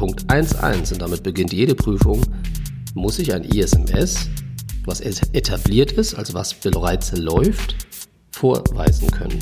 Punkt 1.1, und damit beginnt jede Prüfung, muss ich ein ISMS, was etabliert ist, also was bereits läuft, vorweisen können.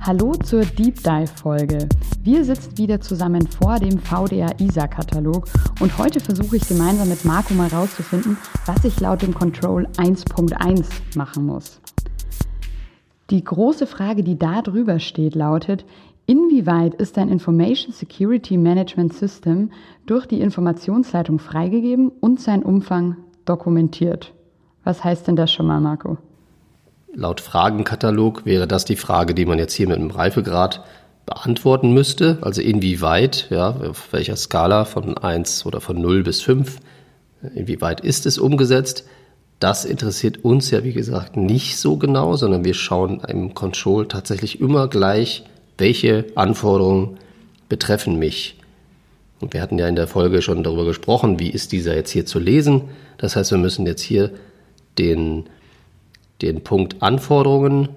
Hallo zur Deep Dive Folge. Wir sitzen wieder zusammen vor dem VDR ISA Katalog und heute versuche ich gemeinsam mit Marco mal rauszufinden, was ich laut dem Control 1.1 machen muss. Die große Frage, die da drüber steht, lautet, inwieweit ist ein Information Security Management System durch die Informationsleitung freigegeben und sein Umfang dokumentiert? Was heißt denn das schon mal, Marco? Laut Fragenkatalog wäre das die Frage, die man jetzt hier mit einem Reifegrad beantworten müsste. Also inwieweit, ja, auf welcher Skala von 1 oder von 0 bis 5, inwieweit ist es umgesetzt? Das interessiert uns ja, wie gesagt, nicht so genau, sondern wir schauen im Control tatsächlich immer gleich, welche Anforderungen betreffen mich. Und wir hatten ja in der Folge schon darüber gesprochen, wie ist dieser jetzt hier zu lesen. Das heißt, wir müssen jetzt hier den den Punkt Anforderungen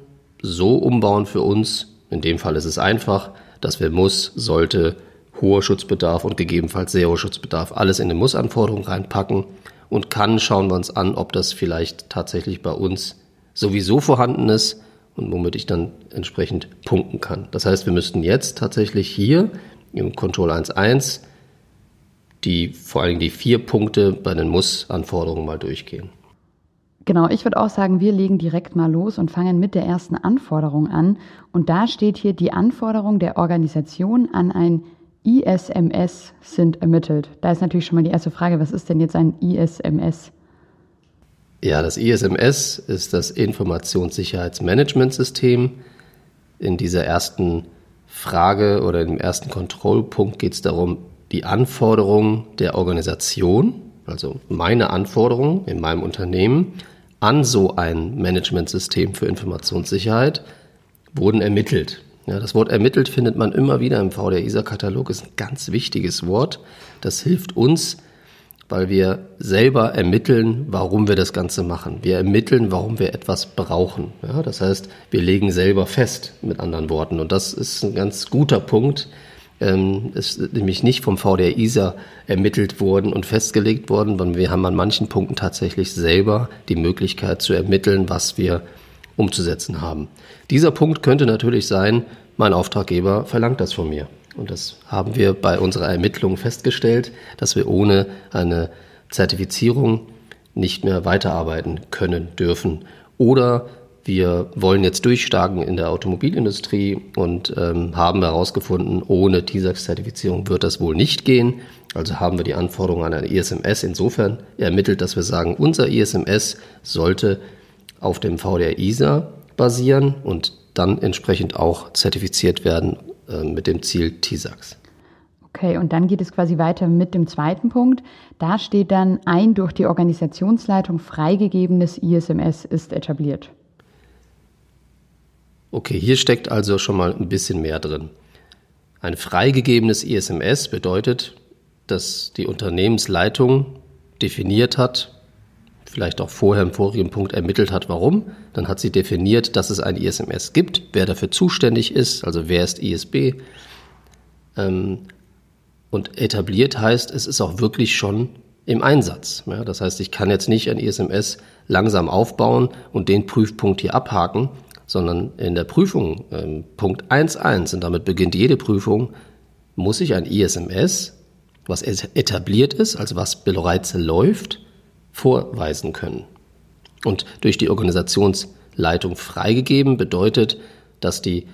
so umbauen für uns, in dem Fall ist es einfach, dass wir muss, sollte, hoher Schutzbedarf und gegebenenfalls sehr hoher Schutzbedarf alles in eine Muss-Anforderung reinpacken und kann schauen wir uns an, ob das vielleicht tatsächlich bei uns sowieso vorhanden ist und womit ich dann entsprechend punkten kann. Das heißt, wir müssten jetzt tatsächlich hier im Control 1.1 die vor Dingen die vier Punkte bei den Muss-Anforderungen mal durchgehen. Genau, ich würde auch sagen, wir legen direkt mal los und fangen mit der ersten Anforderung an. Und da steht hier, die Anforderungen der Organisation an ein ISMS sind ermittelt. Da ist natürlich schon mal die erste Frage, was ist denn jetzt ein ISMS? Ja, das ISMS ist das Informationssicherheitsmanagementsystem. In dieser ersten Frage oder im ersten Kontrollpunkt geht es darum, die Anforderungen der Organisation, also meine Anforderungen in meinem Unternehmen, an so ein Managementsystem für Informationssicherheit wurden ermittelt. Ja, das Wort ermittelt findet man immer wieder im VDR-ISA-Katalog, ist ein ganz wichtiges Wort. Das hilft uns, weil wir selber ermitteln, warum wir das Ganze machen. Wir ermitteln, warum wir etwas brauchen. Ja, das heißt, wir legen selber fest, mit anderen Worten. Und das ist ein ganz guter Punkt, ähm, ist nämlich nicht vom VDR ISA ermittelt worden und festgelegt worden, sondern wir haben an manchen Punkten tatsächlich selber die Möglichkeit zu ermitteln, was wir umzusetzen haben. Dieser Punkt könnte natürlich sein, mein Auftraggeber verlangt das von mir. Und das haben wir bei unserer Ermittlung festgestellt, dass wir ohne eine Zertifizierung nicht mehr weiterarbeiten können dürfen. Oder wir wollen jetzt durchstarten in der Automobilindustrie und ähm, haben herausgefunden, ohne TISAX-Zertifizierung wird das wohl nicht gehen. Also haben wir die Anforderungen an ein ISMS insofern ermittelt, dass wir sagen, unser ISMS sollte auf dem VDR ISA basieren und dann entsprechend auch zertifiziert werden mit dem Ziel TISAX. Okay, und dann geht es quasi weiter mit dem zweiten Punkt. Da steht dann, ein durch die Organisationsleitung freigegebenes ISMS ist etabliert. Okay, hier steckt also schon mal ein bisschen mehr drin. Ein freigegebenes ISMS bedeutet, dass die Unternehmensleitung definiert hat, vielleicht auch vorher im vorigen Punkt ermittelt hat, warum. Dann hat sie definiert, dass es ein ISMS gibt, wer dafür zuständig ist, also wer ist ISB. Ähm, und etabliert heißt, es ist auch wirklich schon im Einsatz. das heißt, ich kann jetzt nicht ein ISMS langsam aufbauen und den Prüfpunkt hier abhaken, sondern in der Prüfung, ähm, Punkt 1.1, und damit beginnt jede Prüfung, muss ich ein ISMS, was etabliert ist, also was bereits läuft, vorweisen können. Und durch die Organisationsleitung freigegeben bedeutet, dass die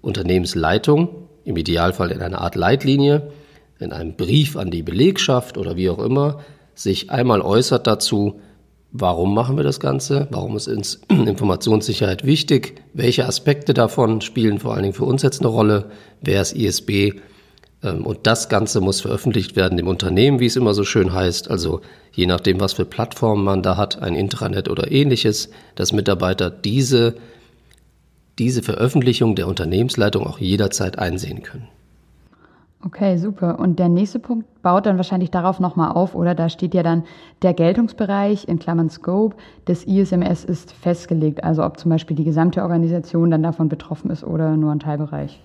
Unternehmensleitung im Idealfall in einer Art Leitlinie, in einem Brief an die Belegschaft oder wie auch immer, sich einmal äußert dazu, Warum machen wir das Ganze? Warum ist uns Informationssicherheit wichtig? Welche Aspekte davon spielen vor allen Dingen für uns jetzt eine Rolle? Wer ist ISB? Ähm, und das Ganze muss veröffentlicht werden im Unternehmen, wie es immer so schön heißt. Also je nachdem, was für Plattformen man da hat, ein Intranet oder ähnliches, dass Mitarbeiter diese, diese Veröffentlichung der Unternehmensleitung auch jederzeit einsehen können. Okay, super. Und der nächste Punkt baut dann wahrscheinlich darauf nochmal auf, oder? Da steht ja dann, der Geltungsbereich in Klammern Scope des ISMS ist festgelegt. Also ob zum Beispiel die gesamte Organisation dann davon betroffen ist oder nur ein Teilbereich.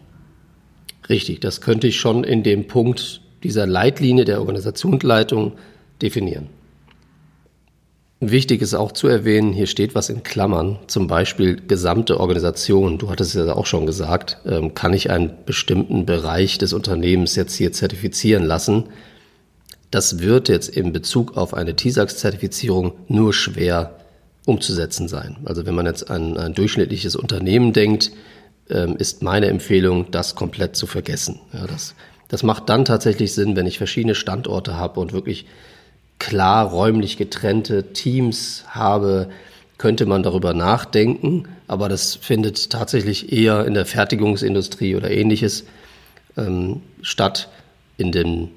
Richtig, das könnte ich schon in dem Punkt dieser Leitlinie der Organisationsleitung definieren. Wichtig ist auch zu erwähnen, hier steht was in Klammern, zum Beispiel gesamte Organisation. Du hattest es ja auch schon gesagt, ähm, kann ich einen bestimmten Bereich des Unternehmens jetzt hier zertifizieren lassen. Das wird jetzt in Bezug auf eine TISAX-Zertifizierung nur schwer umzusetzen sein. Also wenn man jetzt an ein durchschnittliches Unternehmen denkt, ähm, ist meine Empfehlung, das komplett zu vergessen. Ja, das, das macht dann tatsächlich Sinn, wenn ich verschiedene Standorte habe und wirklich klar räumlich getrennte Teams habe, könnte man darüber nachdenken, aber das findet tatsächlich eher in der Fertigungsindustrie oder ähnliches ähm, statt. In den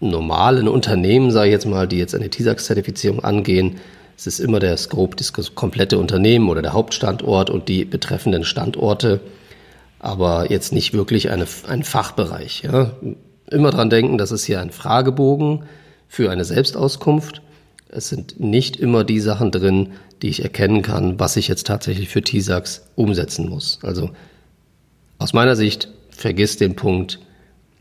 normalen Unternehmen, sage ich jetzt mal, die jetzt eine TISAX-Zertifizierung angehen, es ist immer der Scope, das komplette Unternehmen oder der Hauptstandort und die betreffenden Standorte, aber jetzt nicht wirklich eine, ein Fachbereich. Ja. Immer dran denken, das ist hier ein Fragebogen für eine Selbstauskunft. Es sind nicht immer die Sachen drin, die ich erkennen kann, was ich jetzt tatsächlich für TISAX umsetzen muss. Also aus meiner Sicht vergiss den Punkt,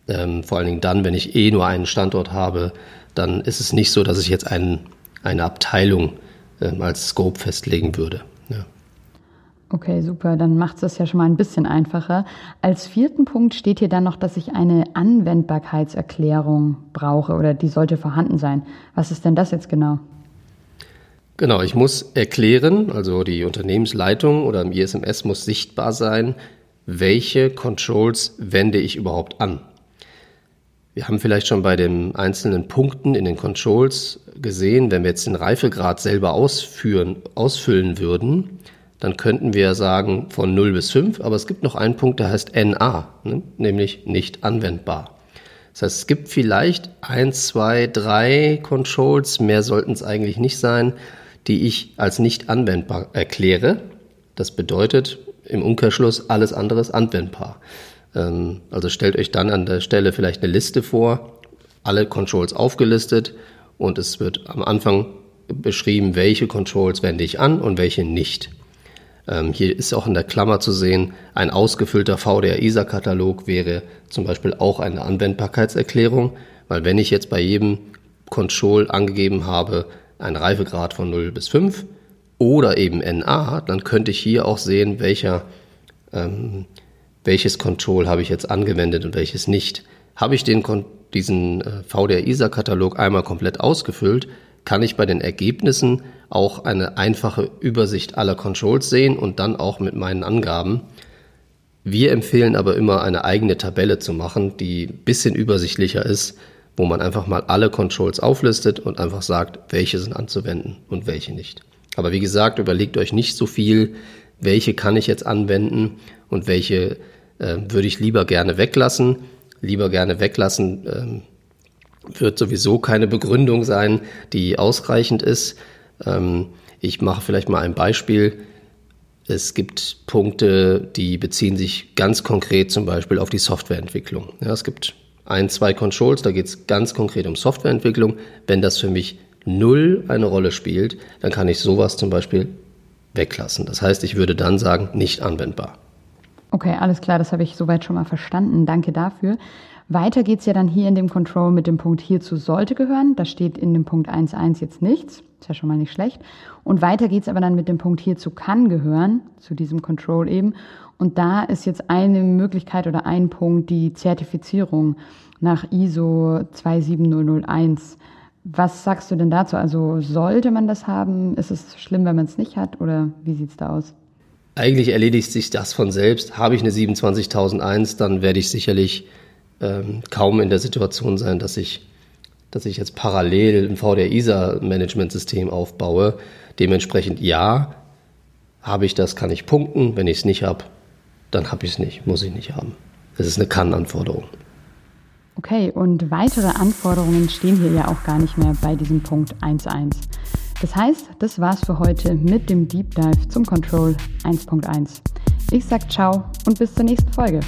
ähm, vor allen Dingen dann, wenn ich eh nur einen Standort habe, dann ist es nicht so, dass ich jetzt einen, eine Abteilung ähm, als Scope festlegen würde. Okay, super. Dann macht es das ja schon mal ein bisschen einfacher. Als vierten Punkt steht hier dann noch, dass ich eine Anwendbarkeitserklärung brauche oder die sollte vorhanden sein. Was ist denn das jetzt genau? Genau, ich muss erklären, also die Unternehmensleitung oder im ISMS muss sichtbar sein, welche Controls wende ich überhaupt an. Wir haben vielleicht schon bei den einzelnen Punkten in den Controls gesehen, wenn wir jetzt den Reifegrad selber ausführen, ausfüllen würden, dann könnten wir sagen von 0 bis 5, aber es gibt noch einen Punkt, der heißt NA, ne? nämlich nicht anwendbar. Das heißt, es gibt vielleicht ein, zwei, drei Controls, mehr sollten es eigentlich nicht sein, die ich als nicht anwendbar erkläre. Das bedeutet im Umkehrschluss, alles andere ist anwendbar. Ähm, also stellt euch dann an der Stelle vielleicht eine Liste vor, alle Controls aufgelistet und es wird am Anfang beschrieben, welche Controls wende ich an und welche nicht. Ähm, hier ist auch in der Klammer zu sehen, ein ausgefüllter VDR-ISA-Katalog wäre zum Beispiel auch eine Anwendbarkeitserklärung, weil wenn ich jetzt bei jedem Control angegeben habe, einen Reifegrad von 0 bis 5 oder eben NA, dann könnte ich hier auch sehen, welcher, ähm, welches Control habe ich jetzt angewendet und welches nicht. Habe ich den, diesen äh, VDR-ISA-Katalog einmal komplett ausgefüllt, kann ich bei den Ergebnissen auch eine einfache Übersicht aller Controls sehen und dann auch mit meinen Angaben. Wir empfehlen aber immer eine eigene Tabelle zu machen, die ein bisschen übersichtlicher ist, wo man einfach mal alle Controls auflistet und einfach sagt, welche sind anzuwenden und welche nicht. Aber wie gesagt, überlegt euch nicht so viel, welche kann ich jetzt anwenden und welche äh, würde ich lieber gerne weglassen. Lieber gerne weglassen ähm, wird sowieso keine Begründung sein, die ausreichend ist. Ähm, ich mache vielleicht mal ein Beispiel. Es gibt Punkte, die beziehen sich ganz konkret zum Beispiel auf die Softwareentwicklung. Ja, es gibt ein, zwei Controls, da geht es ganz konkret um Softwareentwicklung. Wenn das für mich null eine Rolle spielt, dann kann ich sowas zum Beispiel weglassen. Das heißt, ich würde dann sagen, nicht anwendbar. Okay, alles klar, das habe ich soweit schon mal verstanden. Danke dafür. Weiter geht es ja dann hier in dem Control mit dem Punkt hierzu sollte gehören. Da steht in dem Punkt 1.1 jetzt nichts. Ist ja schon mal nicht schlecht. Und weiter geht es aber dann mit dem Punkt hierzu kann gehören, zu diesem Control eben. Und da ist jetzt eine Möglichkeit oder ein Punkt die Zertifizierung nach ISO 27001. Was sagst du denn dazu? Also sollte man das haben? Ist es schlimm, wenn man es nicht hat? Oder wie sieht es da aus? Eigentlich erledigt sich das von selbst. Habe ich eine 27001, dann werde ich sicherlich ähm, kaum in der Situation sein, dass ich, dass ich jetzt parallel ein VDR-ISA-Management-System aufbaue. Dementsprechend ja, habe ich das, kann ich punkten. Wenn ich es nicht habe, dann habe ich es nicht, muss ich nicht haben. Das ist eine Kann-Anforderung. Okay, und weitere Anforderungen stehen hier ja auch gar nicht mehr bei diesem Punkt 1.1. Das heißt, das war's für heute mit dem Deep Dive zum Control 1.1. Ich sag ciao und bis zur nächsten Folge.